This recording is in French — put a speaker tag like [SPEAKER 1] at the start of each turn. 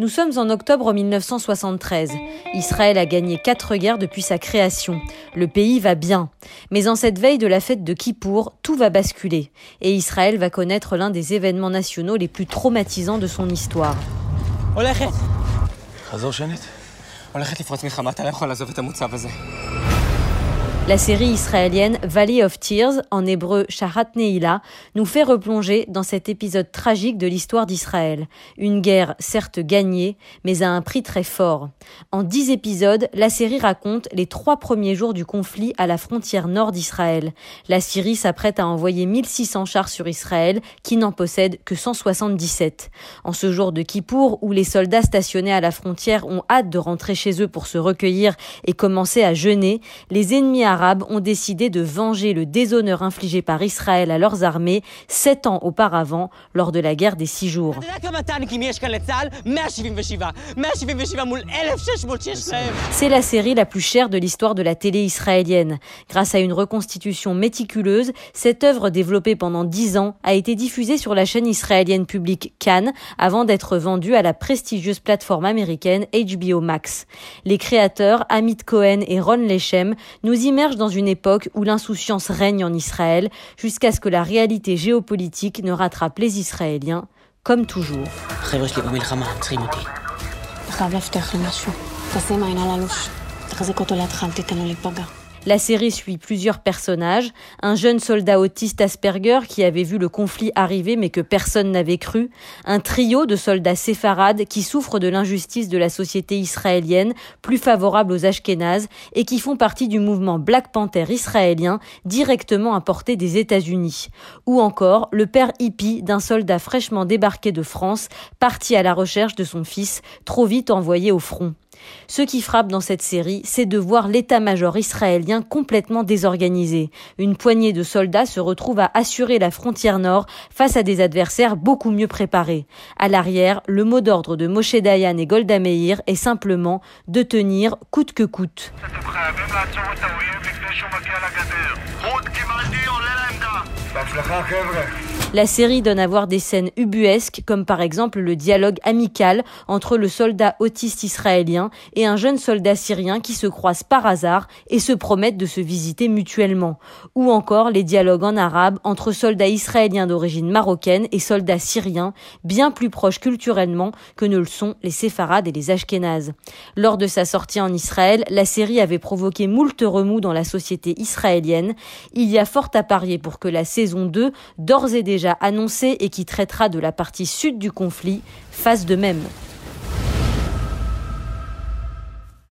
[SPEAKER 1] Nous sommes en octobre 1973. Israël a gagné quatre guerres depuis sa création. Le pays va bien. Mais en cette veille de la fête de Kippour, tout va basculer. Et Israël va connaître l'un des événements nationaux les plus traumatisants de son histoire. La série israélienne Valley of Tears, en hébreu Shahat Neila, nous fait replonger dans cet épisode tragique de l'histoire d'Israël. Une guerre certes gagnée, mais à un prix très fort. En dix épisodes, la série raconte les trois premiers jours du conflit à la frontière nord d'Israël. La Syrie s'apprête à envoyer 1600 chars sur Israël, qui n'en possède que 177. En ce jour de Kippour, où les soldats stationnés à la frontière ont hâte de rentrer chez eux pour se recueillir et commencer à jeûner, les ennemis arabes ont décidé de venger le déshonneur infligé par Israël à leurs armées sept ans auparavant, lors de la guerre des six jours. C'est la série la plus chère de l'histoire de la télé israélienne. Grâce à une reconstitution méticuleuse, cette œuvre développée pendant dix ans a été diffusée sur la chaîne israélienne publique Cannes avant d'être vendue à la prestigieuse plateforme américaine HBO Max. Les créateurs Amit Cohen et Ron Lechem nous immergent dans une époque où l'insouciance règne en Israël jusqu'à ce que la réalité géopolitique ne rattrape les Israéliens, comme toujours. La série suit plusieurs personnages. Un jeune soldat autiste Asperger qui avait vu le conflit arriver mais que personne n'avait cru. Un trio de soldats séfarades qui souffrent de l'injustice de la société israélienne, plus favorable aux Ashkénazes, et qui font partie du mouvement Black Panther israélien directement importé des États-Unis. Ou encore le père hippie d'un soldat fraîchement débarqué de France, parti à la recherche de son fils, trop vite envoyé au front. Ce qui frappe dans cette série, c'est de voir l'état-major israélien complètement désorganisé. Une poignée de soldats se retrouve à assurer la frontière nord face à des adversaires beaucoup mieux préparés. À l'arrière, le mot d'ordre de Moshe Dayan et Golda Meir est simplement de tenir coûte que coûte. La série donne à voir des scènes ubuesques, comme par exemple le dialogue amical entre le soldat autiste israélien et un jeune soldat syrien qui se croisent par hasard et se promettent de se visiter mutuellement. Ou encore les dialogues en arabe entre soldats israéliens d'origine marocaine et soldats syriens, bien plus proches culturellement que ne le sont les séfarades et les ashkénazes. Lors de sa sortie en Israël, la série avait provoqué moult remous dans la société israélienne. Il y a fort à parier pour que la saison 2, d'ores déjà annoncée et qui traitera de la partie sud du conflit, fasse de même.